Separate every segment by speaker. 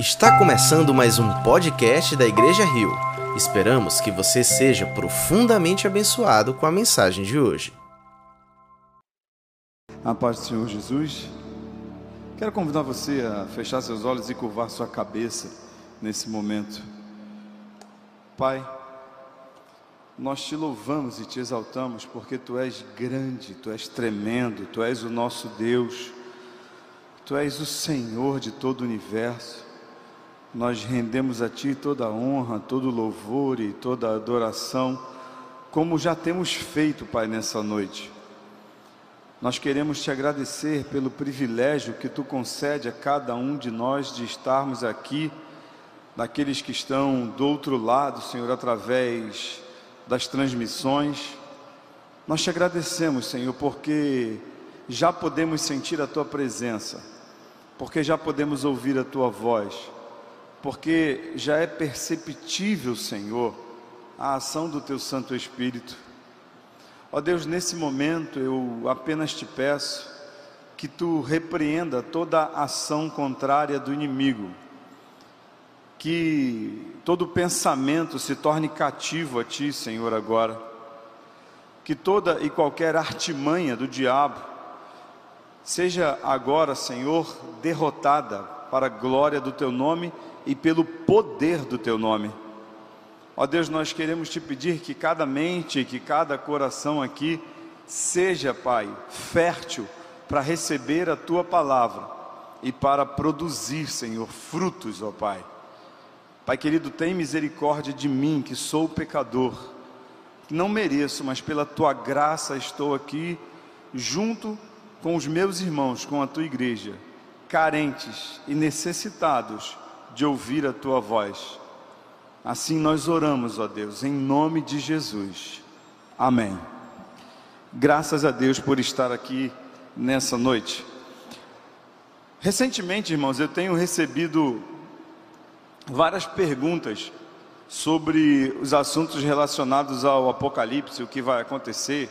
Speaker 1: Está começando mais um podcast da Igreja Rio. Esperamos que você seja profundamente abençoado com a mensagem de hoje.
Speaker 2: A paz do Senhor Jesus. Quero convidar você a fechar seus olhos e curvar sua cabeça nesse momento. Pai, nós te louvamos e te exaltamos porque tu és grande, tu és tremendo, tu és o nosso Deus, tu és o Senhor de todo o universo. Nós rendemos a Ti toda a honra, todo o louvor e toda a adoração, como já temos feito, Pai, nessa noite. Nós queremos te agradecer pelo privilégio que Tu concede a cada um de nós de estarmos aqui, daqueles que estão do outro lado, Senhor, através das transmissões. Nós te agradecemos, Senhor, porque já podemos sentir a Tua presença, porque já podemos ouvir a Tua voz porque já é perceptível, Senhor, a ação do Teu Santo Espírito. Ó Deus, nesse momento eu apenas te peço que Tu repreenda toda ação contrária do inimigo, que todo pensamento se torne cativo a Ti, Senhor, agora, que toda e qualquer artimanha do diabo seja agora, Senhor, derrotada para a glória do Teu nome e pelo poder do teu nome. Ó Deus, nós queremos te pedir que cada mente, que cada coração aqui seja, Pai, fértil para receber a tua palavra e para produzir, Senhor, frutos, ó Pai. Pai querido, tem misericórdia de mim, que sou pecador, que não mereço, mas pela tua graça estou aqui junto com os meus irmãos, com a tua igreja, carentes e necessitados de ouvir a tua voz. Assim nós oramos, ó Deus, em nome de Jesus. Amém. Graças a Deus por estar aqui nessa noite. Recentemente, irmãos, eu tenho recebido várias perguntas sobre os assuntos relacionados ao Apocalipse, o que vai acontecer,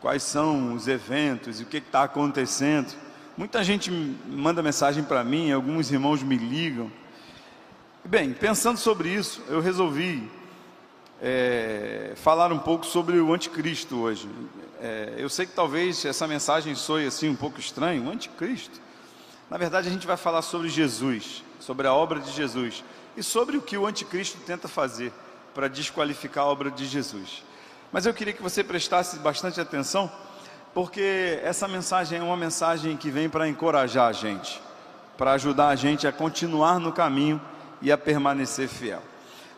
Speaker 2: quais são os eventos, o que está acontecendo. Muita gente manda mensagem para mim, alguns irmãos me ligam. Bem, pensando sobre isso, eu resolvi é, falar um pouco sobre o anticristo hoje. É, eu sei que talvez essa mensagem soe assim um pouco estranho, o anticristo. Na verdade, a gente vai falar sobre Jesus, sobre a obra de Jesus e sobre o que o anticristo tenta fazer para desqualificar a obra de Jesus. Mas eu queria que você prestasse bastante atenção porque essa mensagem é uma mensagem que vem para encorajar a gente, para ajudar a gente a continuar no caminho e a permanecer fiel.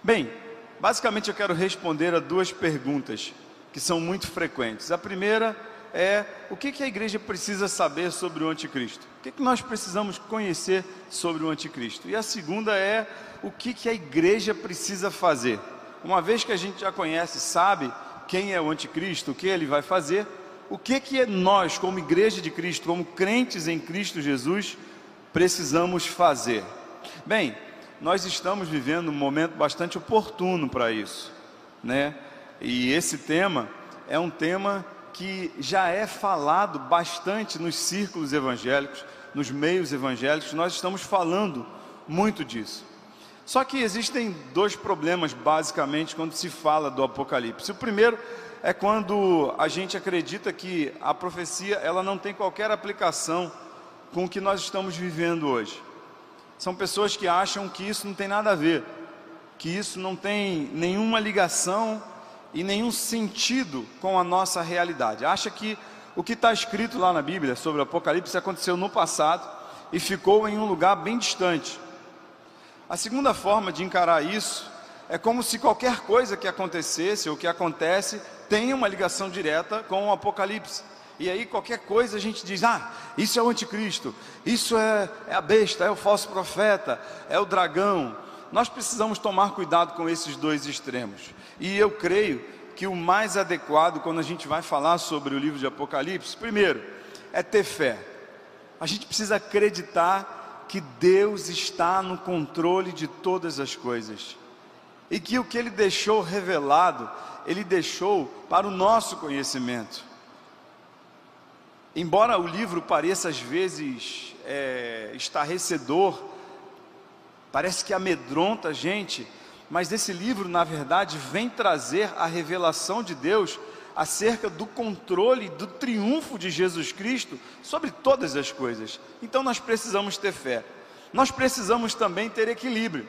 Speaker 2: Bem, basicamente eu quero responder a duas perguntas que são muito frequentes. A primeira é o que, a igreja precisa saber sobre o anticristo? O que, nós precisamos conhecer sobre o anticristo? E a segunda é o que, que a igreja precisa fazer? Uma vez que a gente já conhece, sabe quem é o anticristo, o que ele vai fazer, o que que nós, como igreja de Cristo, como crentes em Cristo Jesus, precisamos fazer? Bem, nós estamos vivendo um momento bastante oportuno para isso, né? E esse tema é um tema que já é falado bastante nos círculos evangélicos, nos meios evangélicos, nós estamos falando muito disso. Só que existem dois problemas basicamente quando se fala do Apocalipse. O primeiro é quando a gente acredita que a profecia ela não tem qualquer aplicação com o que nós estamos vivendo hoje. São pessoas que acham que isso não tem nada a ver, que isso não tem nenhuma ligação e nenhum sentido com a nossa realidade. Acha que o que está escrito lá na Bíblia sobre o Apocalipse aconteceu no passado e ficou em um lugar bem distante. A segunda forma de encarar isso é como se qualquer coisa que acontecesse ou que acontece tenha uma ligação direta com o Apocalipse. E aí qualquer coisa a gente diz, ah, isso é o anticristo, isso é, é a besta, é o falso profeta, é o dragão. Nós precisamos tomar cuidado com esses dois extremos. E eu creio que o mais adequado quando a gente vai falar sobre o livro de Apocalipse, primeiro, é ter fé. A gente precisa acreditar que Deus está no controle de todas as coisas e que o que ele deixou revelado, ele deixou para o nosso conhecimento. Embora o livro pareça às vezes é, estarrecedor, parece que amedronta a gente, mas esse livro, na verdade, vem trazer a revelação de Deus acerca do controle, do triunfo de Jesus Cristo sobre todas as coisas. Então nós precisamos ter fé. Nós precisamos também ter equilíbrio.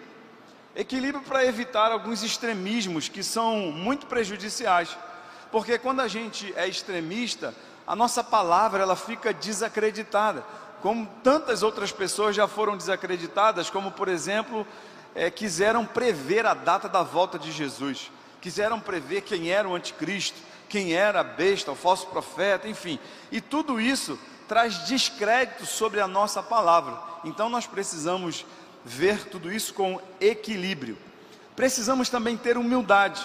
Speaker 2: Equilíbrio para evitar alguns extremismos que são muito prejudiciais. Porque quando a gente é extremista, a nossa palavra ela fica desacreditada. Como tantas outras pessoas já foram desacreditadas, como por exemplo, é, quiseram prever a data da volta de Jesus, quiseram prever quem era o anticristo, quem era a besta, o falso profeta, enfim. E tudo isso traz descrédito sobre a nossa palavra. Então nós precisamos ver tudo isso com equilíbrio. Precisamos também ter humildade.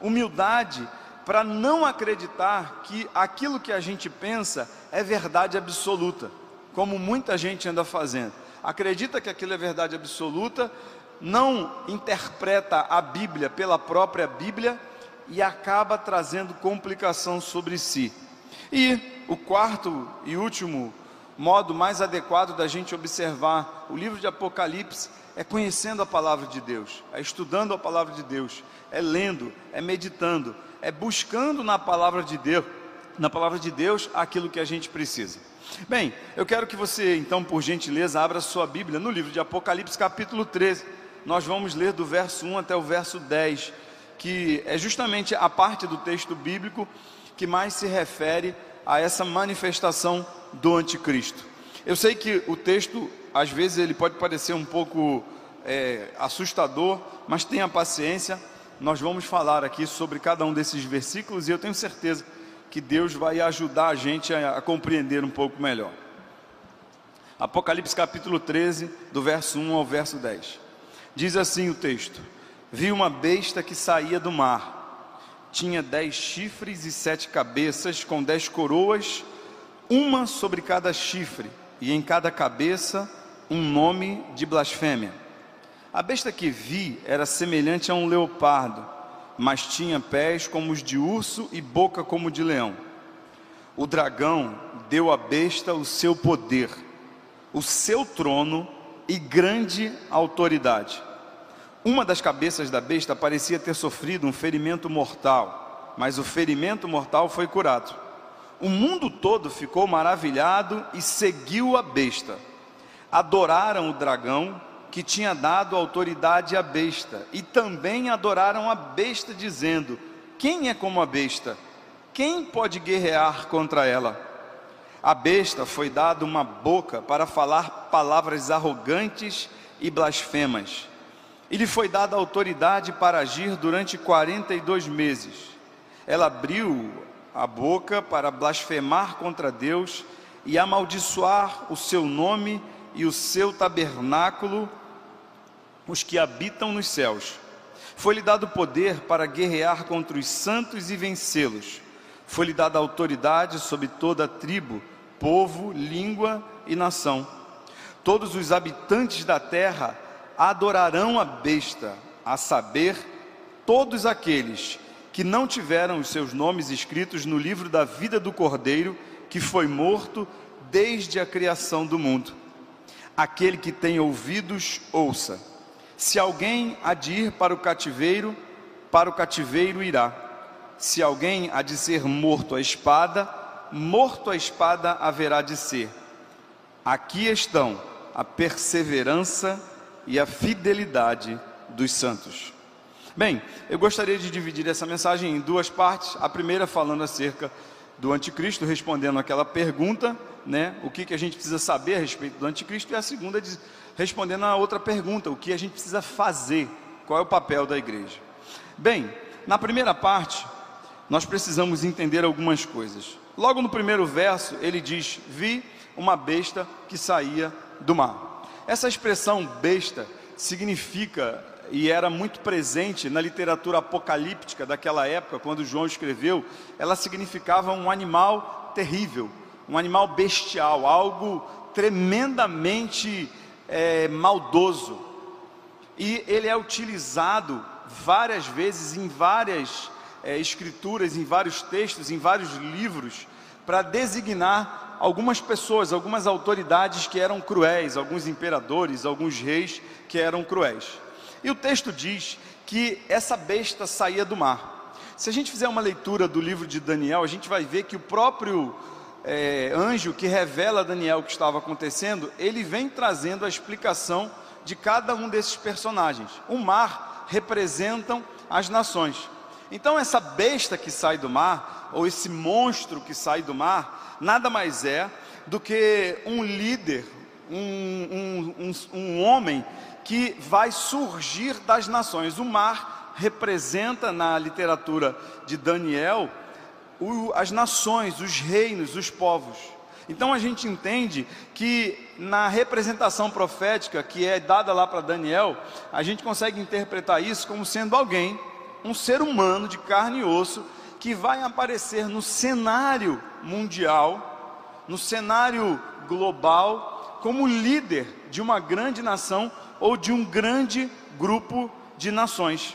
Speaker 2: Humildade para não acreditar que aquilo que a gente pensa é verdade absoluta, como muita gente anda fazendo. Acredita que aquilo é verdade absoluta, não interpreta a Bíblia pela própria Bíblia e acaba trazendo complicação sobre si. E o quarto e último modo mais adequado da gente observar o livro de Apocalipse é conhecendo a palavra de Deus, é estudando a palavra de Deus, é lendo, é meditando, é buscando na palavra de Deus, na palavra de Deus aquilo que a gente precisa. Bem, eu quero que você, então, por gentileza, abra sua Bíblia no livro de Apocalipse, capítulo 13. Nós vamos ler do verso 1 até o verso 10, que é justamente a parte do texto bíblico que mais se refere a essa manifestação do anticristo. Eu sei que o texto, às vezes, ele pode parecer um pouco é, assustador, mas tenha paciência. Nós vamos falar aqui sobre cada um desses versículos e eu tenho certeza que Deus vai ajudar a gente a, a compreender um pouco melhor. Apocalipse capítulo 13, do verso 1 ao verso 10. Diz assim o texto: Vi uma besta que saía do mar tinha dez chifres e sete cabeças, com dez coroas, uma sobre cada chifre, e em cada cabeça um nome de blasfêmia. A besta que vi era semelhante a um leopardo, mas tinha pés como os de urso e boca como de leão. O dragão deu à besta o seu poder, o seu trono e grande autoridade uma das cabeças da besta parecia ter sofrido um ferimento mortal, mas o ferimento mortal foi curado. O mundo todo ficou maravilhado e seguiu a besta. Adoraram o dragão que tinha dado autoridade à besta, e também adoraram a besta, dizendo: Quem é como a besta? Quem pode guerrear contra ela? A besta foi dada uma boca para falar palavras arrogantes e blasfemas e lhe foi dada autoridade para agir durante 42 meses. Ela abriu a boca para blasfemar contra Deus e amaldiçoar o seu nome e o seu tabernáculo, os que habitam nos céus. Foi-lhe dado poder para guerrear contra os santos e vencê-los. Foi-lhe dada autoridade sobre toda tribo, povo, língua e nação. Todos os habitantes da terra adorarão a besta, a saber, todos aqueles que não tiveram os seus nomes escritos no livro da vida do Cordeiro, que foi morto desde a criação do mundo. Aquele que tem ouvidos, ouça. Se alguém há de ir para o cativeiro, para o cativeiro irá. Se alguém há de ser morto à espada, morto à espada haverá de ser. Aqui estão a perseverança e a fidelidade dos santos. Bem, eu gostaria de dividir essa mensagem em duas partes. A primeira falando acerca do anticristo, respondendo aquela pergunta, né? O que, que a gente precisa saber a respeito do anticristo, e a segunda respondendo a outra pergunta, o que a gente precisa fazer, qual é o papel da igreja. Bem, na primeira parte, nós precisamos entender algumas coisas. Logo no primeiro verso, ele diz: Vi uma besta que saía do mar. Essa expressão besta significa e era muito presente na literatura apocalíptica daquela época, quando João escreveu, ela significava um animal terrível, um animal bestial, algo tremendamente é, maldoso. E ele é utilizado várias vezes em várias é, escrituras, em vários textos, em vários livros, para designar algumas pessoas, algumas autoridades que eram cruéis, alguns imperadores, alguns reis que eram cruéis. E o texto diz que essa besta saía do mar. Se a gente fizer uma leitura do livro de Daniel, a gente vai ver que o próprio é, anjo que revela a Daniel o que estava acontecendo, ele vem trazendo a explicação de cada um desses personagens. O mar representam as nações. Então, essa besta que sai do mar, ou esse monstro que sai do mar, nada mais é do que um líder, um, um, um, um homem que vai surgir das nações. O mar representa, na literatura de Daniel, o, as nações, os reinos, os povos. Então a gente entende que na representação profética que é dada lá para Daniel, a gente consegue interpretar isso como sendo alguém, um ser humano de carne e osso, que vai aparecer no cenário mundial, no cenário global, como líder de uma grande nação ou de um grande grupo de nações.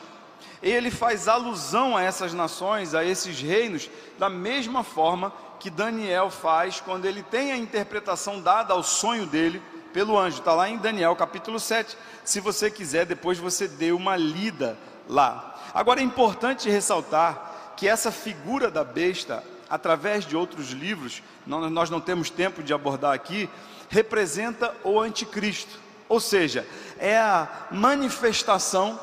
Speaker 2: Ele faz alusão a essas nações, a esses reinos, da mesma forma que Daniel faz quando ele tem a interpretação dada ao sonho dele pelo anjo. Está lá em Daniel capítulo 7. Se você quiser, depois você dê uma lida lá. Agora é importante ressaltar que essa figura da besta, através de outros livros, nós não temos tempo de abordar aqui, representa o anticristo. Ou seja, é a manifestação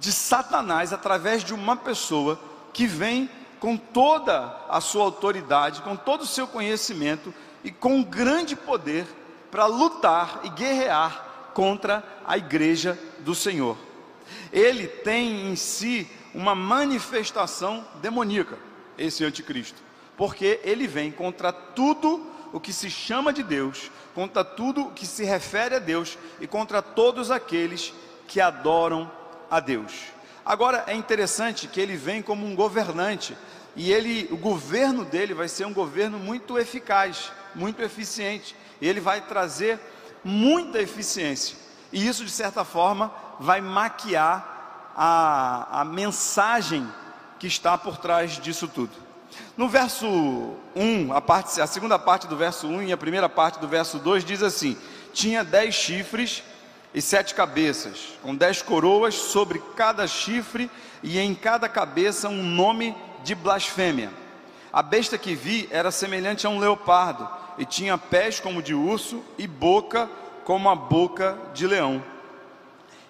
Speaker 2: de Satanás através de uma pessoa que vem com toda a sua autoridade, com todo o seu conhecimento e com grande poder para lutar e guerrear contra a igreja do Senhor. Ele tem em si uma manifestação demoníaca, esse anticristo, porque ele vem contra tudo o que se chama de Deus, contra tudo que se refere a Deus e contra todos aqueles que adoram a Deus. Agora é interessante que ele vem como um governante e ele, o governo dele vai ser um governo muito eficaz, muito eficiente. Ele vai trazer muita eficiência. E isso de certa forma vai maquiar a, a mensagem que está por trás disso tudo. No verso 1, a, parte, a segunda parte do verso 1 e a primeira parte do verso 2 diz assim: Tinha dez chifres e sete cabeças, com dez coroas sobre cada chifre e em cada cabeça um nome de blasfêmia. A besta que vi era semelhante a um leopardo e tinha pés como de urso e boca como a boca de leão.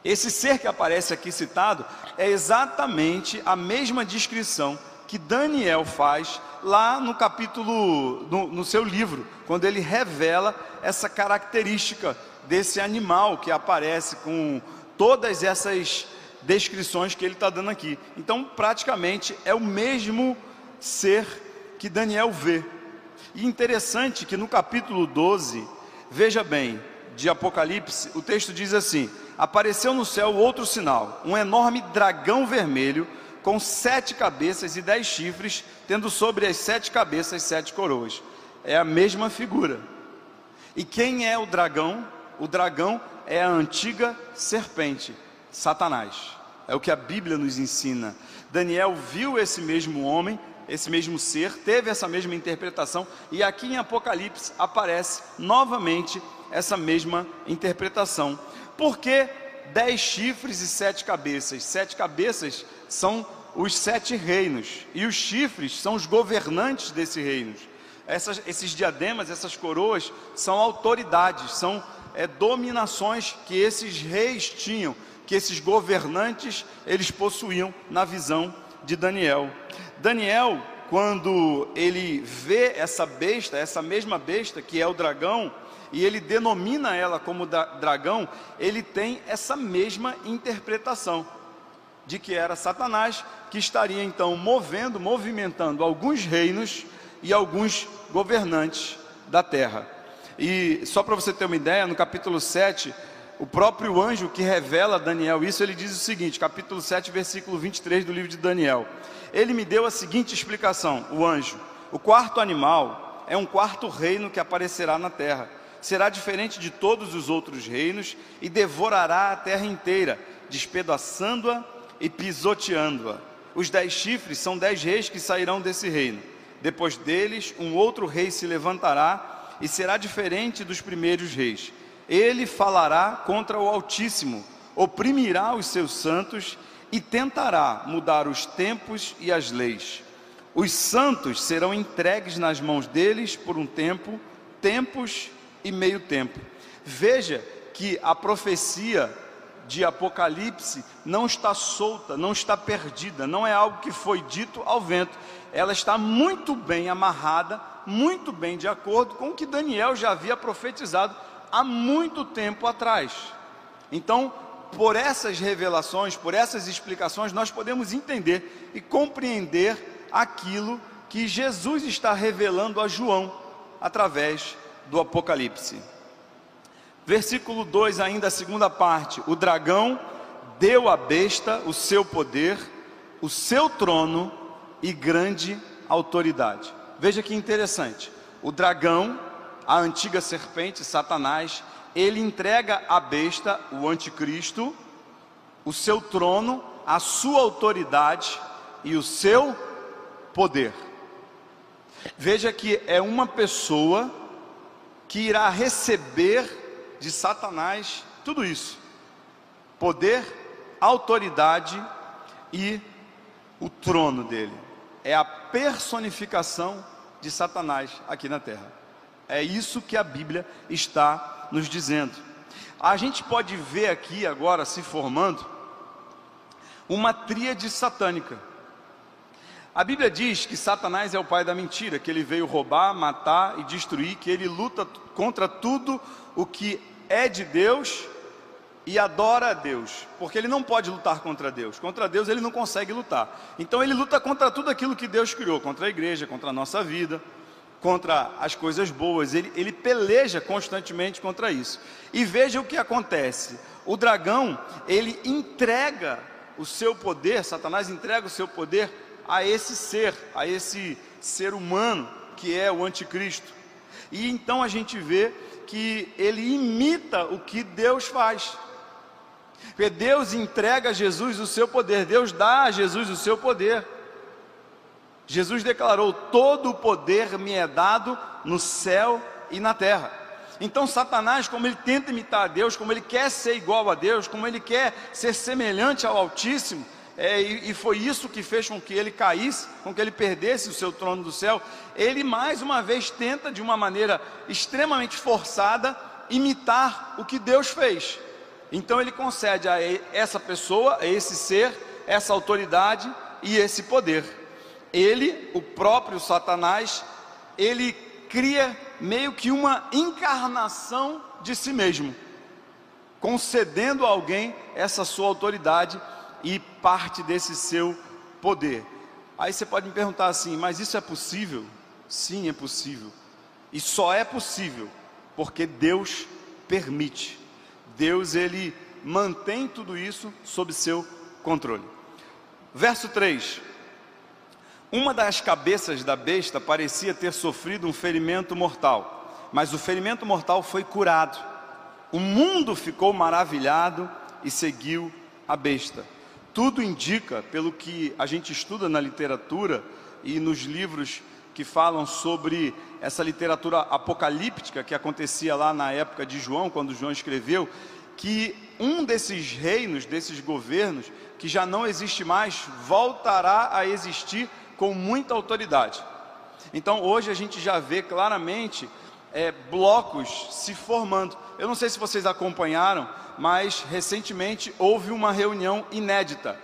Speaker 2: Esse ser que aparece aqui citado é exatamente a mesma descrição que Daniel faz lá no capítulo, no, no seu livro, quando ele revela essa característica desse animal que aparece com todas essas descrições que ele está dando aqui. Então, praticamente é o mesmo ser que Daniel vê. E interessante que no capítulo 12, veja bem, de Apocalipse, o texto diz assim: Apareceu no céu outro sinal, um enorme dragão vermelho, com sete cabeças e dez chifres, tendo sobre as sete cabeças sete coroas. É a mesma figura. E quem é o dragão? o dragão é a antiga serpente, Satanás. É o que a Bíblia nos ensina. Daniel viu esse mesmo homem, esse mesmo ser, teve essa mesma interpretação, e aqui em Apocalipse aparece novamente essa mesma interpretação. Por que dez chifres e sete cabeças? Sete cabeças são os sete reinos, e os chifres são os governantes desses reinos. Essas, esses diademas, essas coroas, são autoridades, são é, dominações que esses reis tinham, que esses governantes eles possuíam na visão de Daniel. Daniel, quando ele vê essa besta, essa mesma besta que é o dragão, e ele denomina ela como dragão, ele tem essa mesma interpretação de que era Satanás que estaria então movendo, movimentando alguns reinos e alguns governantes da terra. E só para você ter uma ideia, no capítulo 7, o próprio anjo que revela a Daniel isso, ele diz o seguinte, capítulo 7, versículo 23 do livro de Daniel. Ele me deu a seguinte explicação, o anjo: o quarto animal é um quarto reino que aparecerá na terra. Será diferente de todos os outros reinos e devorará a terra inteira, despedaçando-a e pisoteando-a. Os dez chifres são dez reis que sairão desse reino. Depois deles, um outro rei se levantará e será diferente dos primeiros reis. Ele falará contra o Altíssimo, oprimirá os seus santos e tentará mudar os tempos e as leis. Os santos serão entregues nas mãos deles por um tempo, tempos e meio tempo. Veja que a profecia de Apocalipse não está solta, não está perdida, não é algo que foi dito ao vento ela está muito bem amarrada, muito bem de acordo com o que Daniel já havia profetizado há muito tempo atrás. Então, por essas revelações, por essas explicações, nós podemos entender e compreender aquilo que Jesus está revelando a João através do Apocalipse. Versículo 2, ainda a segunda parte: O dragão deu à besta o seu poder, o seu trono e grande autoridade. Veja que interessante. O dragão, a antiga serpente, Satanás, ele entrega à besta, o anticristo, o seu trono, a sua autoridade e o seu poder. Veja que é uma pessoa que irá receber de Satanás tudo isso: poder, autoridade e o trono dele é a personificação de Satanás aqui na terra. É isso que a Bíblia está nos dizendo. A gente pode ver aqui agora se formando uma tríade satânica. A Bíblia diz que Satanás é o pai da mentira, que ele veio roubar, matar e destruir, que ele luta contra tudo o que é de Deus e adora a Deus, porque ele não pode lutar contra Deus. Contra Deus ele não consegue lutar. Então ele luta contra tudo aquilo que Deus criou, contra a igreja, contra a nossa vida, contra as coisas boas. Ele, ele peleja constantemente contra isso. E veja o que acontece: o dragão ele entrega o seu poder, Satanás entrega o seu poder a esse ser, a esse ser humano que é o anticristo. E então a gente vê que ele imita o que Deus faz. Porque Deus entrega a Jesus o seu poder, Deus dá a Jesus o seu poder. Jesus declarou: Todo o poder me é dado no céu e na terra. Então, Satanás, como ele tenta imitar a Deus, como ele quer ser igual a Deus, como ele quer ser semelhante ao Altíssimo, é, e, e, foi isso que fez com que ele caísse, com que ele perdesse o seu trono do céu. Ele mais uma vez tenta, de uma maneira extremamente forçada, imitar o que Deus fez. Então ele concede a essa pessoa, a esse ser, essa autoridade e esse poder. Ele, o próprio Satanás, ele cria meio que uma encarnação de si mesmo, concedendo a alguém essa sua autoridade e parte desse seu poder. Aí você pode me perguntar assim, mas isso é possível? Sim, é possível. E só é possível porque Deus permite. Deus ele mantém tudo isso sob seu controle. Verso 3. Uma das cabeças da besta parecia ter sofrido um ferimento mortal, mas o ferimento mortal foi curado. O mundo ficou maravilhado e seguiu a besta. Tudo indica, pelo que a gente estuda na literatura e nos livros que falam sobre essa literatura apocalíptica que acontecia lá na época de João, quando João escreveu, que um desses reinos, desses governos, que já não existe mais, voltará a existir com muita autoridade. Então hoje a gente já vê claramente é, blocos se formando. Eu não sei se vocês acompanharam, mas recentemente houve uma reunião inédita.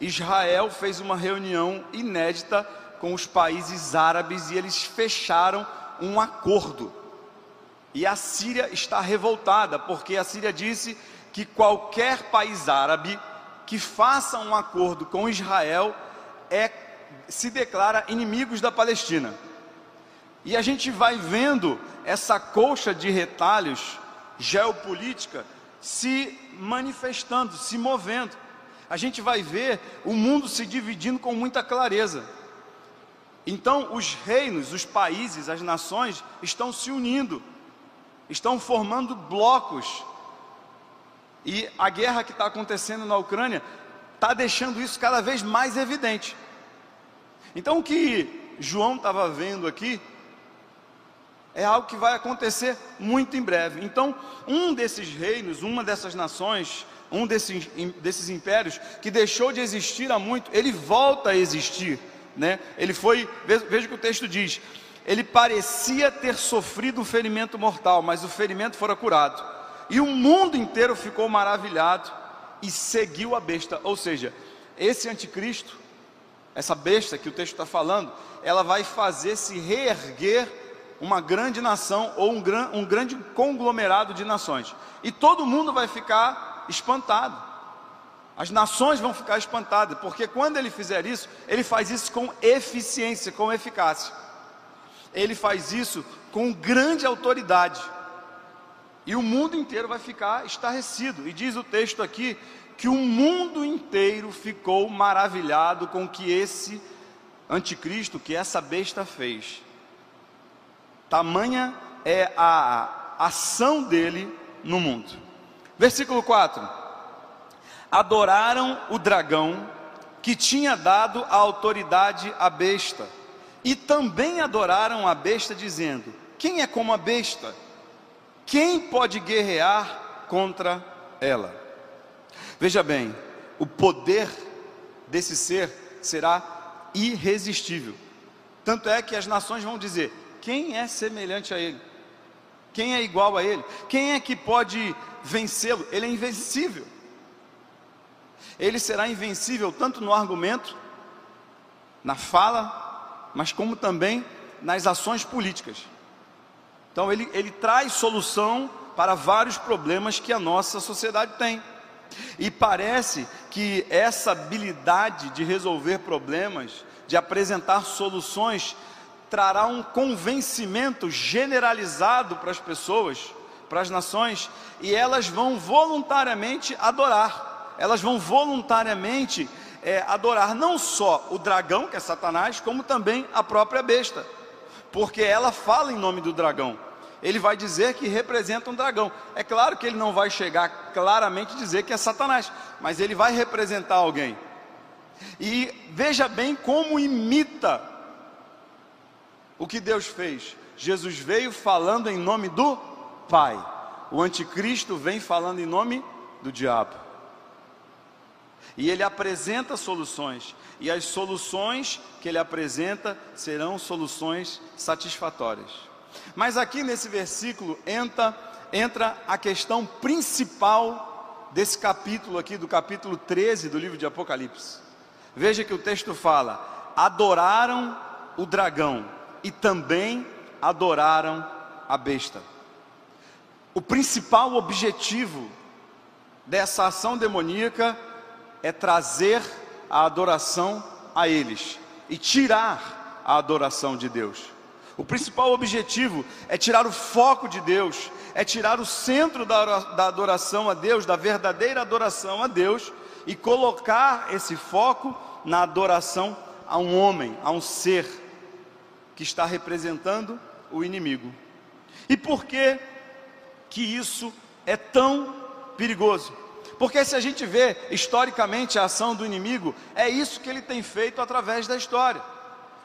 Speaker 2: Israel fez uma reunião inédita com os países árabes e eles fecharam um acordo. E a Síria está revoltada, porque a Síria disse que qualquer país árabe que faça um acordo com Israel é, se declara inimigos da Palestina. E a gente vai vendo essa colcha de retalhos geopolítica se manifestando, se movendo. A gente vai ver o mundo se dividindo com muita clareza. Então, os reinos, os países, as nações estão se unindo, estão formando blocos. E a guerra que está acontecendo na Ucrânia está deixando isso cada vez mais evidente. Então, o que João estava vendo aqui é algo que vai acontecer muito em breve. Então, um desses reinos, uma dessas nações, um desses, desses impérios que deixou de existir há muito, ele volta a existir. Né? Ele foi, veja o que o texto diz: ele parecia ter sofrido um ferimento mortal, mas o ferimento fora curado. E o mundo inteiro ficou maravilhado e seguiu a besta. Ou seja, esse anticristo, essa besta que o texto está falando, ela vai fazer se reerguer uma grande nação ou um, gran, um grande conglomerado de nações. E todo mundo vai ficar espantado. As nações vão ficar espantadas, porque quando ele fizer isso, ele faz isso com eficiência, com eficácia. Ele faz isso com grande autoridade. E o mundo inteiro vai ficar estarrecido. E diz o texto aqui que o mundo inteiro ficou maravilhado com o que esse anticristo, que essa besta fez. Tamanha é a ação dele no mundo. Versículo 4: Adoraram o dragão que tinha dado a autoridade à besta, e também adoraram a besta, dizendo: Quem é como a besta? Quem pode guerrear contra ela? Veja bem, o poder desse ser será irresistível. Tanto é que as nações vão dizer: quem é semelhante a Ele? Quem é igual a Ele? Quem é que pode vencê-lo? Ele é invencível. Ele será invencível tanto no argumento, na fala, mas como também nas ações políticas. Então, ele, ele traz solução para vários problemas que a nossa sociedade tem. E parece que essa habilidade de resolver problemas, de apresentar soluções, trará um convencimento generalizado para as pessoas, para as nações, e elas vão voluntariamente adorar, elas vão voluntariamente é, adorar não só o dragão, que é Satanás, como também a própria besta, porque ela fala em nome do dragão. Ele vai dizer que representa um dragão. É claro que ele não vai chegar claramente dizer que é Satanás, mas ele vai representar alguém. E veja bem como imita o que Deus fez? Jesus veio falando em nome do Pai. O anticristo vem falando em nome do diabo. E ele apresenta soluções, e as soluções que ele apresenta serão soluções satisfatórias. Mas aqui nesse versículo entra, entra a questão principal desse capítulo aqui, do capítulo 13 do livro de Apocalipse. Veja que o texto fala: adoraram o dragão e também adoraram a besta. O principal objetivo dessa ação demoníaca é trazer a adoração a eles e tirar a adoração de Deus. O principal objetivo é tirar o foco de Deus, é tirar o centro da adoração a Deus, da verdadeira adoração a Deus, e colocar esse foco na adoração a um homem, a um ser que está representando o inimigo. E por que que isso é tão perigoso? Porque se a gente vê historicamente a ação do inimigo, é isso que ele tem feito através da história.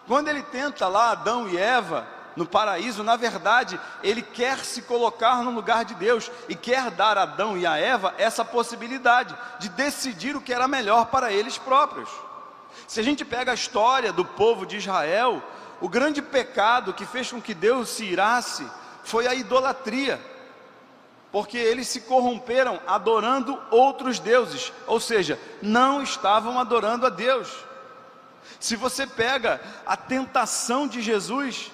Speaker 2: Quando ele tenta lá Adão e Eva no paraíso, na verdade, ele quer se colocar no lugar de Deus e quer dar a Adão e a Eva essa possibilidade de decidir o que era melhor para eles próprios. Se a gente pega a história do povo de Israel, o grande pecado que fez com que Deus se irasse foi a idolatria, porque eles se corromperam adorando outros deuses, ou seja, não estavam adorando a Deus. Se você pega a tentação de Jesus,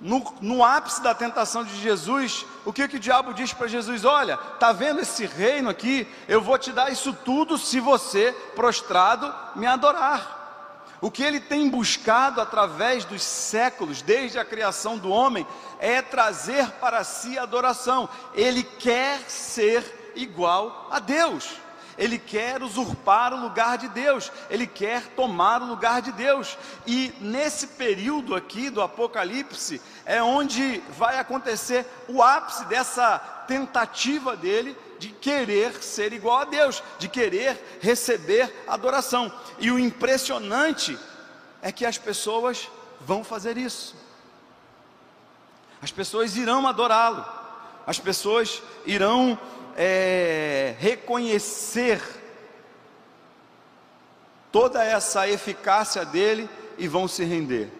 Speaker 2: no, no, ápice da tentação de Jesus, o que, que o diabo diz para Jesus? Olha, tá vendo esse reino aqui? Eu vou te dar isso tudo se você, prostrado, me adorar. O que ele tem buscado através dos séculos, desde a criação do homem, é trazer para si adoração. Ele quer ser igual a Deus. Ele quer usurpar o lugar de Deus, ele quer tomar o lugar de Deus. E nesse período aqui do Apocalipse é onde vai acontecer o ápice dessa tentativa dele de querer ser igual a Deus, de querer receber adoração. E o impressionante é que as pessoas vão fazer isso. As pessoas irão adorá-lo, as pessoas irão é, reconhecer toda essa eficácia dele e vão se render.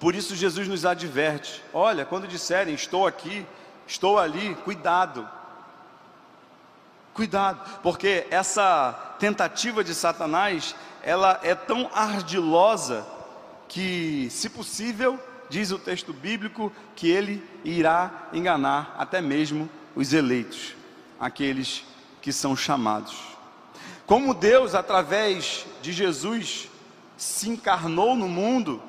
Speaker 2: Por isso Jesus nos adverte: olha, quando disserem estou aqui, estou ali, cuidado. Cuidado, porque essa tentativa de Satanás, ela é tão ardilosa que, se possível, diz o texto bíblico que ele irá enganar até mesmo os eleitos, aqueles que são chamados. Como Deus, através de Jesus, se encarnou no mundo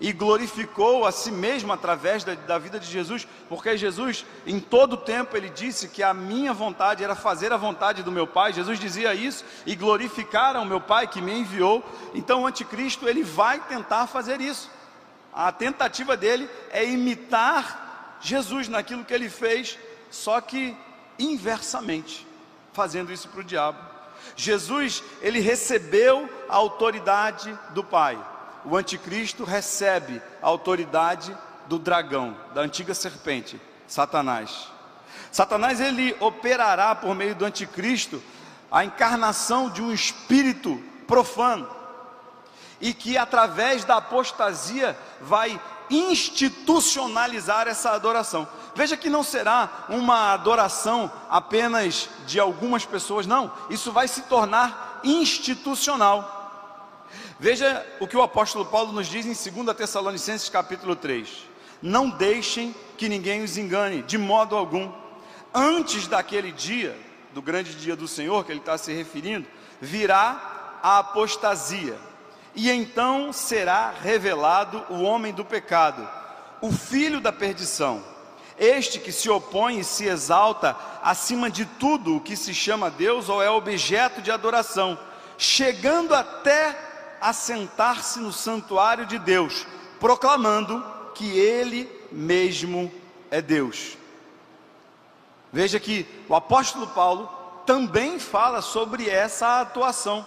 Speaker 2: e glorificou a si mesmo através da, da, vida de Jesus, porque Jesus, em todo o tempo, ele disse que a minha vontade era fazer a vontade do meu Pai. Jesus dizia isso e glorificar ao meu Pai que me enviou. Então, o anticristo ele vai tentar fazer isso. A tentativa dele é imitar Jesus naquilo que ele fez, só que inversamente, fazendo isso para o diabo. Jesus, ele recebeu a autoridade do Pai. O anticristo recebe a autoridade do dragão, da antiga serpente, Satanás. Satanás ele operará por meio do anticristo a encarnação de um espírito profano e que através da apostasia vai institucionalizar essa adoração. Veja que não será uma adoração apenas de algumas pessoas, não, isso vai se tornar institucional. Veja o que o apóstolo Paulo nos diz em 2 Tessalonicenses capítulo 3: Não deixem que ninguém os engane, de modo algum. Antes daquele dia, do grande dia do Senhor, que ele está se referindo, virá a apostasia. E então será revelado o homem do pecado, o filho da perdição, este que se opõe e se exalta acima de tudo o que se chama Deus ou é objeto de adoração, chegando até a sentar-se no santuário de Deus, proclamando que Ele mesmo é Deus. Veja que o apóstolo Paulo também fala sobre essa atuação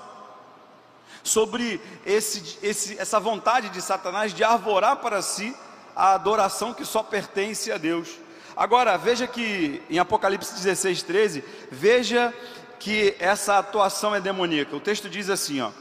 Speaker 2: sobre esse, esse, essa vontade de Satanás de arvorar para si a adoração que só pertence a Deus. Agora, veja que em Apocalipse 16, 13, veja que essa atuação é demoníaca. O texto diz assim: ó,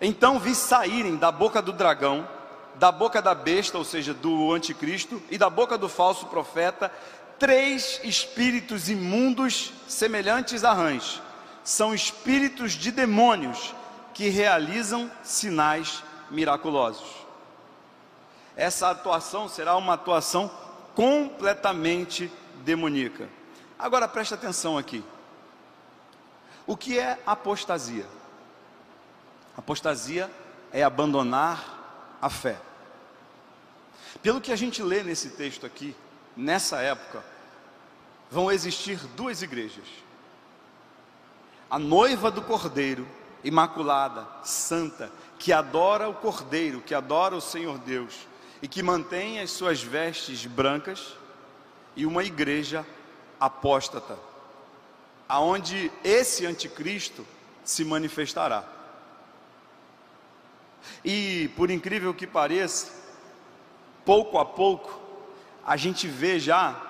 Speaker 2: Então vi saírem da boca do dragão, da boca da besta, ou seja, do anticristo, e da boca do falso profeta, três espíritos imundos semelhantes a rãs. São espíritos de demônios que realizam sinais miraculosos. Essa atuação será uma atuação completamente demoníaca. Agora preste atenção aqui. O que é apostasia? Apostasia é abandonar a fé. Pelo que a gente lê nesse texto aqui, nessa época, vão existir duas igrejas: a noiva do cordeiro imaculada, santa, que adora o Cordeiro, que adora o Senhor Deus e que mantém as suas vestes brancas, e uma igreja apóstata, aonde esse anticristo se manifestará. E por incrível que pareça, pouco a pouco, a gente vê já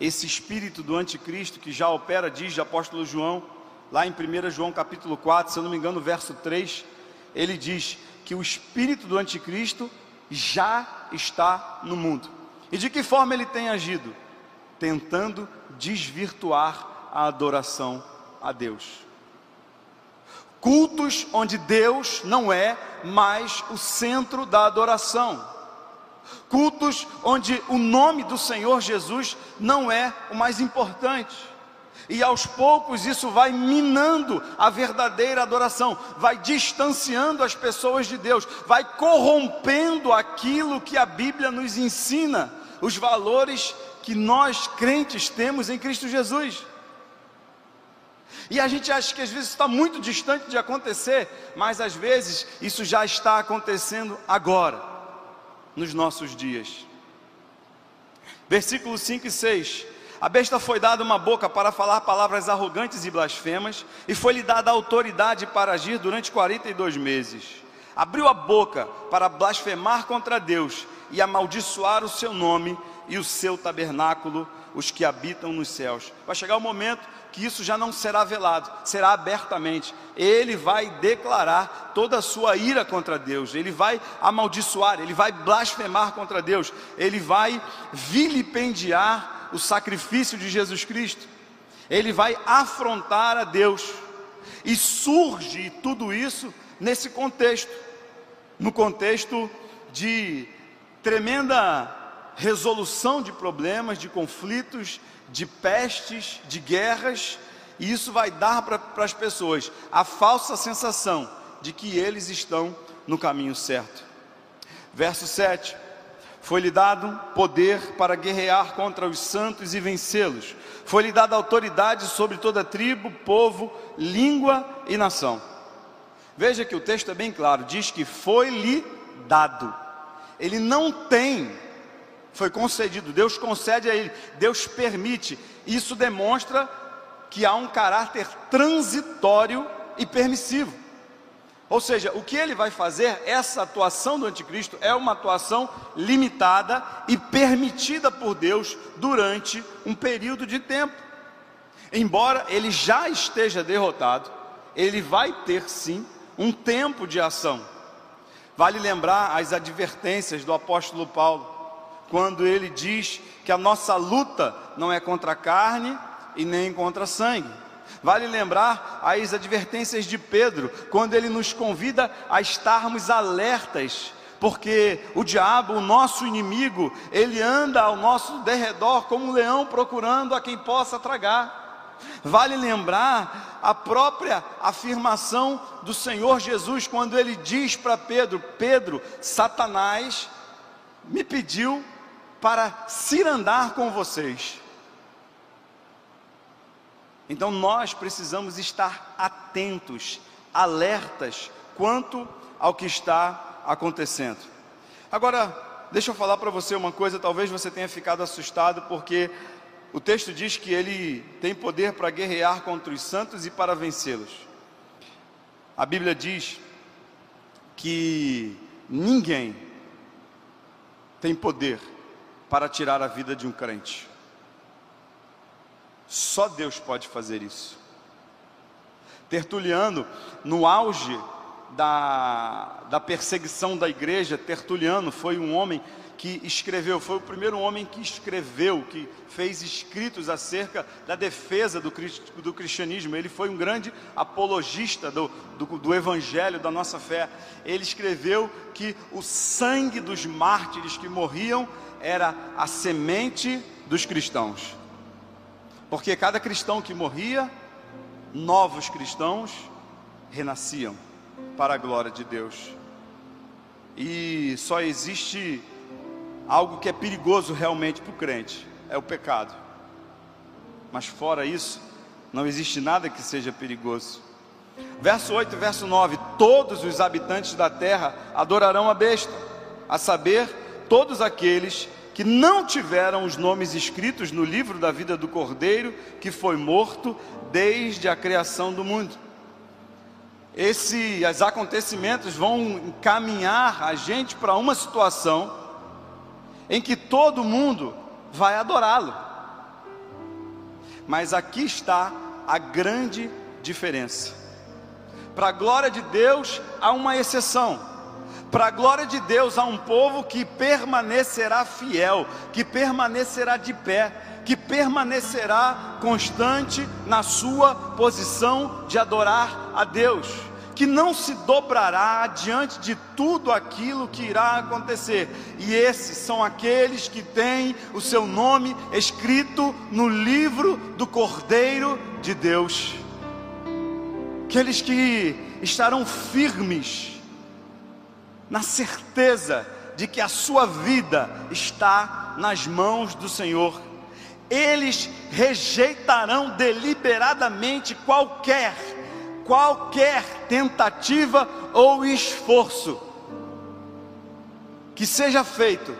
Speaker 2: esse espírito do anticristo que já opera, diz o apóstolo João, lá em 1 João capítulo 4, se eu não me engano, verso 3, ele diz que o espírito do anticristo já está no mundo. E de que forma ele tem agido? Tentando desvirtuar a adoração a Deus. Cultos onde Deus não é mais o centro da adoração. Cultos onde o nome do Senhor Jesus não é o mais importante e aos poucos isso vai minando a verdadeira adoração, vai distanciando as pessoas de Deus, vai corrompendo aquilo que a Bíblia nos ensina, os valores que nós crentes temos em Cristo Jesus. E a gente acha que às vezes está muito distante de acontecer, mas às vezes isso já está acontecendo agora, nos nossos dias. Versículos 5 e 6 a besta foi dada uma boca para falar palavras arrogantes e blasfemas, e foi-lhe dada autoridade para agir durante 42 meses. abriu a boca para blasfemar contra Deus e amaldiçoar o seu nome e o seu tabernáculo, os que habitam nos céus. Vai chegar o momento que isso já não será velado, será abertamente. Ele vai declarar toda a sua ira contra Deus, ele vai amaldiçoar, ele vai blasfemar contra Deus, ele vai vilipendiar o sacrifício de Jesus Cristo, ele vai afrontar a Deus. E surge tudo isso nesse contexto, no contexto de tremenda resolução de problemas, de conflitos, de pestes, de guerras, e isso vai dar para as pessoas a falsa sensação de que eles estão no caminho certo. Verso 7: Foi-lhe dado poder para guerrear contra os santos e vencê-los. Foi-lhe dada autoridade sobre toda tribo, povo, língua e nação. Veja que o texto é bem claro: diz que foi-lhe dado. Ele não tem foi concedido, Deus concede a ele, Deus permite. Isso demonstra que há um caráter transitório e permissivo. Ou seja, o que ele vai fazer, essa atuação do anticristo é uma atuação limitada e permitida por Deus durante um período de tempo. Embora ele já esteja derrotado, ele vai ter sim um tempo de ação. Vale lembrar as advertências do apóstolo Paulo quando ele diz que a nossa luta não é contra a carne e nem contra sangue. Vale lembrar as advertências de Pedro, quando ele nos convida a estarmos alertas, porque o diabo, o nosso inimigo, ele anda ao nosso derredor como um leão procurando a quem possa tragar. Vale lembrar a própria afirmação do Senhor Jesus, quando ele diz para Pedro: Pedro, Satanás me pediu para cirandar com vocês. Então nós precisamos estar atentos, alertas quanto ao que está acontecendo. Agora, deixa eu falar para você uma coisa, talvez você tenha ficado assustado porque o texto diz que ele tem poder para guerrear contra os santos e para vencê-los. A Bíblia diz que ninguém tem poder para tirar a vida de um crente. Só Deus pode fazer isso. Tertuliano, no auge da, da perseguição da igreja, Tertuliano foi um homem que escreveu, foi o primeiro homem que escreveu, que fez escritos acerca da defesa do, do cristianismo. Ele foi um grande apologista do, do, do evangelho, da nossa fé. Ele escreveu que o sangue dos mártires que morriam era a semente dos cristãos. Porque cada cristão que morria, novos cristãos renasciam para a glória de Deus. E só existe algo que é perigoso realmente para o crente: é o pecado. Mas fora isso, não existe nada que seja perigoso. Verso 8 e verso 9: Todos os habitantes da terra adorarão a besta, a saber, todos aqueles que não tiveram os nomes escritos no livro da vida do Cordeiro, que foi morto desde a criação do mundo. Esses acontecimentos vão encaminhar a gente para uma situação em que todo mundo vai adorá-lo. Mas aqui está a grande diferença. Para a glória de Deus, há uma exceção. Para a glória de Deus, há um povo que permanecerá fiel, que permanecerá de pé, que permanecerá constante na sua posição de adorar a Deus, que não se dobrará diante de tudo aquilo que irá acontecer. E esses são aqueles que têm o seu nome escrito no livro do Cordeiro de Deus. Aqueles que estarão firmes na certeza de que a sua vida está nas mãos do Senhor. Eles rejeitarão deliberadamente qualquer qualquer tentativa ou esforço que seja feito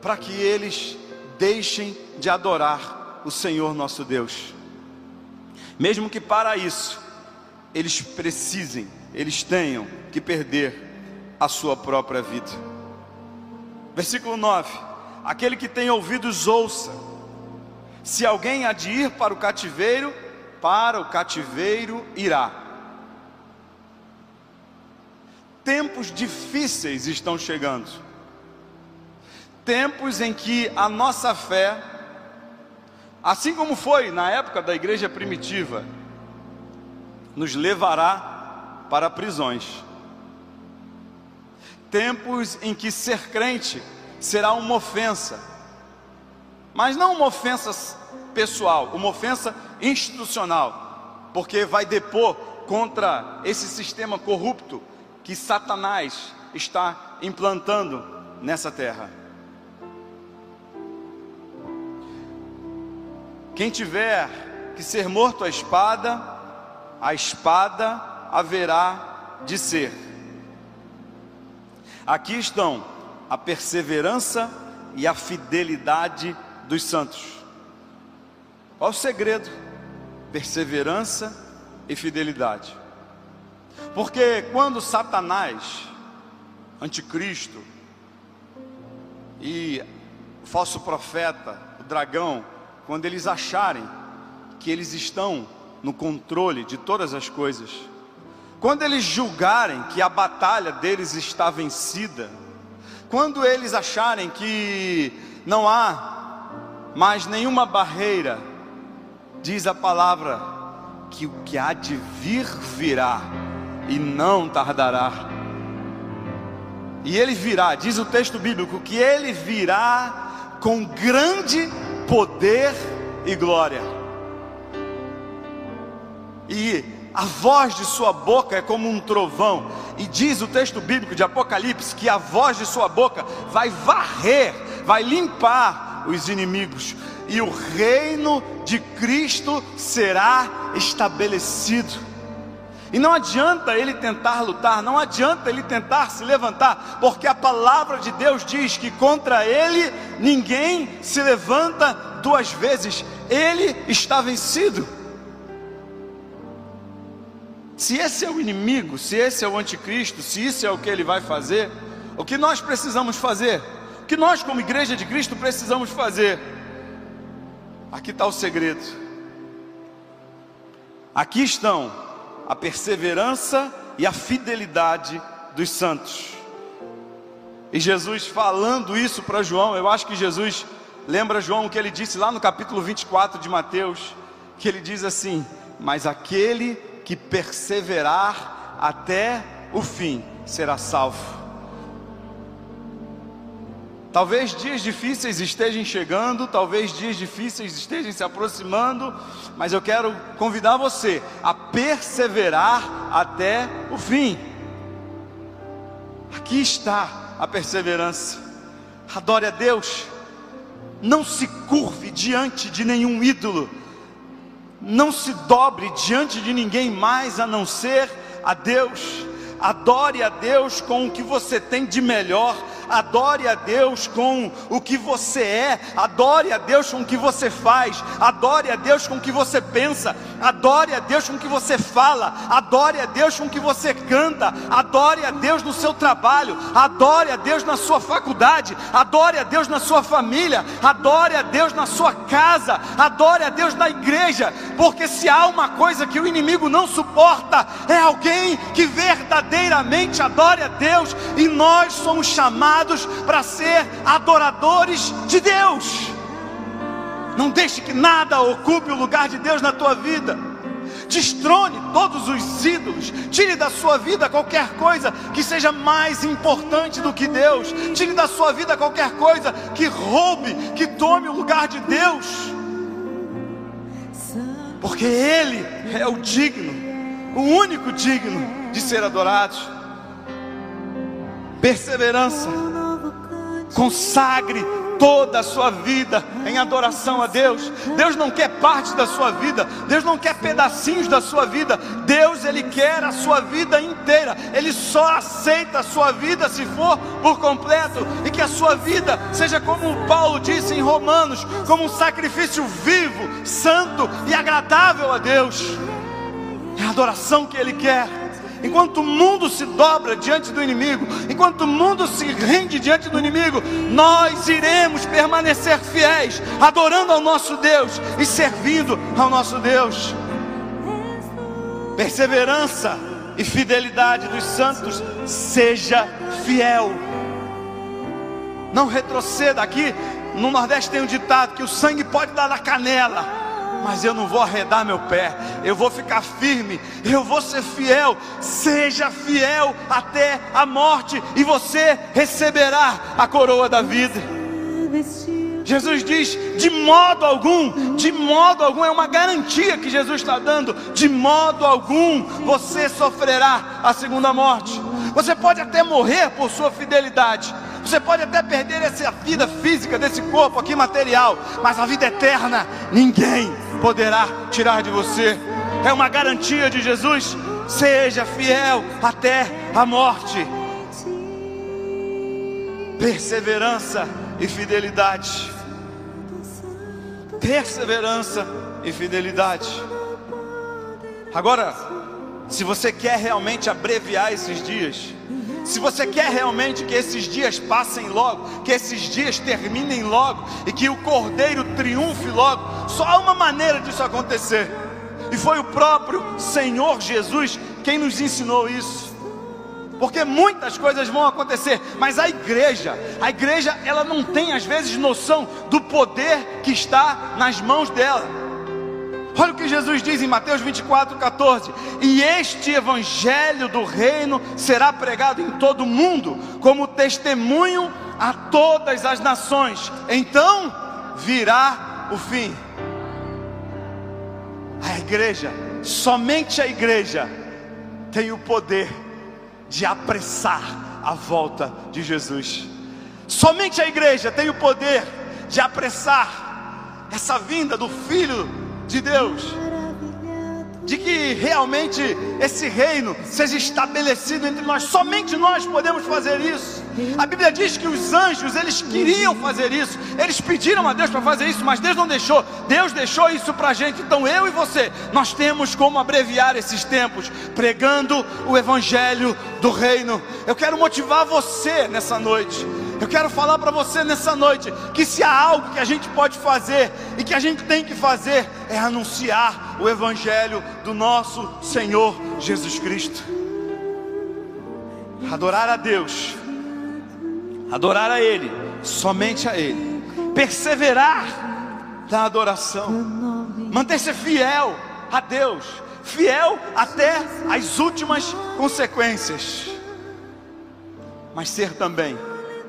Speaker 2: para que eles deixem de adorar o Senhor nosso Deus. Mesmo que para isso eles precisem, eles tenham que perder a sua própria vida. Versículo 9: Aquele que tem ouvidos, ouça. Se alguém há de ir para o cativeiro, para o cativeiro irá. Tempos difíceis estão chegando. Tempos em que a nossa fé, assim como foi na época da igreja primitiva, nos levará para prisões tempos em que ser crente será uma ofensa, mas não uma ofensa pessoal, uma ofensa institucional, porque vai depor contra esse sistema corrupto que Satanás está implantando nessa terra. Quem tiver que ser morto à espada, a espada haverá de ser. Aqui estão a perseverança e a fidelidade dos santos. Qual o segredo? Perseverança e fidelidade. Porque quando Satanás, anticristo e o falso profeta, o dragão, quando eles acharem que eles estão no controle de todas as coisas, quando eles julgarem que a batalha deles está vencida, quando eles acharem que não há mais nenhuma barreira, diz a palavra que o que há de vir virá e não tardará. E ele virá, diz o texto bíblico, que ele virá com grande poder e glória. E a voz de sua boca é como um trovão, e diz o texto bíblico de Apocalipse que a voz de sua boca vai varrer, vai limpar os inimigos, e o reino de Cristo será estabelecido. E não adianta ele tentar lutar, não adianta ele tentar se levantar, porque a palavra de Deus diz que contra ele ninguém se levanta duas vezes, ele está vencido. Se esse é o inimigo, se esse é o anticristo, se isso é o que ele vai fazer, o que nós precisamos fazer? O que nós, como igreja de Cristo, precisamos fazer? Aqui está o segredo. Aqui estão a perseverança e a fidelidade dos santos. E Jesus falando isso para João, eu acho que Jesus lembra João o que ele disse lá no capítulo 24 de Mateus, que ele diz assim: Mas aquele que perseverar até o fim será salvo. Talvez dias difíceis estejam chegando, talvez dias difíceis estejam se aproximando, mas eu quero convidar você a perseverar até o fim. Aqui está a perseverança. Adore a Deus. Não se curve diante de nenhum ídolo não se dobre diante de ninguém mais a não ser a Deus. Adore a Deus com o que você tem de melhor adore a Deus com o que você é, adore a Deus com o que você faz, adore a Deus com o que você pensa, adore a Deus com o que você fala, adore a Deus com o que você canta, adore a Deus no seu trabalho, adore a Deus na sua faculdade, adore a Deus na sua família, adore a Deus na sua casa, adore a Deus na igreja, porque se há uma coisa que o inimigo não suporta, é alguém que verdadeiramente adore a Deus, e nós somos chamados chamados para ser adoradores de Deus. Não deixe que nada ocupe o lugar de Deus na tua vida. Destrone todos os ídolos. Tire da sua vida qualquer coisa que seja mais importante do que Deus. Tire da sua vida qualquer coisa que roube, que tome o lugar de Deus. Porque Ele é o digno, o único digno de ser adorado. Perseverança Consagre toda a sua vida em adoração a Deus. Deus não quer parte da sua vida, Deus não quer pedacinhos da sua vida. Deus ele quer a sua vida inteira. Ele só aceita a sua vida se for por completo e que a sua vida seja como Paulo disse em Romanos, como um sacrifício vivo, santo e agradável a Deus. É a adoração que ele quer enquanto o mundo se dobra diante do inimigo, enquanto o mundo se rende diante do inimigo, nós iremos permanecer fiéis, adorando ao nosso Deus e servindo ao nosso Deus. Perseverança e fidelidade dos santos, seja fiel. Não retroceda aqui. No Nordeste tem um ditado que o sangue pode dar na canela mas eu não vou arredar meu pé, eu vou ficar firme, eu vou ser fiel. Seja fiel até a morte, e você receberá a coroa da vida. Jesus diz: de modo algum, de modo algum, é uma garantia que Jesus está dando, de modo algum você sofrerá a segunda morte. Você pode até morrer por sua fidelidade, você pode até perder essa vida física desse corpo aqui material, mas a vida eterna ninguém poderá tirar de você. É uma garantia de Jesus. Seja fiel até a morte. Perseverança e fidelidade. Perseverança e fidelidade. Agora, se você quer realmente abreviar esses dias, se você quer realmente que esses dias passem logo, que esses dias terminem logo e que o Cordeiro triunfe logo, só há uma maneira disso acontecer. E foi o próprio Senhor Jesus quem nos ensinou isso. Porque muitas coisas vão acontecer, mas a igreja, a igreja, ela não tem às vezes noção do poder que está nas mãos dela. Olha o que Jesus diz em Mateus 24, 14: E este evangelho do reino será pregado em todo o mundo, como testemunho a todas as nações, então virá o fim. A igreja, somente a igreja, tem o poder de apressar a volta de Jesus. Somente a igreja tem o poder de apressar essa vinda do Filho de Deus, de que realmente esse reino seja estabelecido entre nós. Somente nós podemos fazer isso. A Bíblia diz que os anjos, eles queriam fazer isso, eles pediram a Deus para fazer isso, mas Deus não deixou. Deus deixou isso para a gente. Então eu e você, nós temos como abreviar esses tempos, pregando o Evangelho do Reino. Eu quero motivar você nessa noite eu quero falar para você nessa noite que se há algo que a gente pode fazer e que a gente tem que fazer é anunciar o evangelho do nosso Senhor Jesus Cristo. Adorar a Deus, adorar a Ele, somente a Ele, perseverar na adoração, manter-se fiel a Deus, fiel até as últimas consequências, mas ser também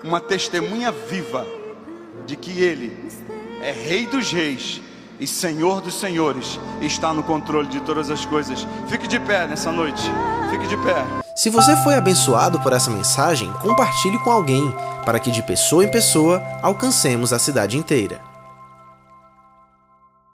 Speaker 2: uma testemunha viva de que Ele é Rei dos Reis e Senhor dos Senhores e está no controle de todas as coisas. Fique de pé nessa noite. Fique de pé.
Speaker 1: Se você foi abençoado por essa mensagem, compartilhe com alguém, para que de pessoa em pessoa alcancemos a cidade inteira.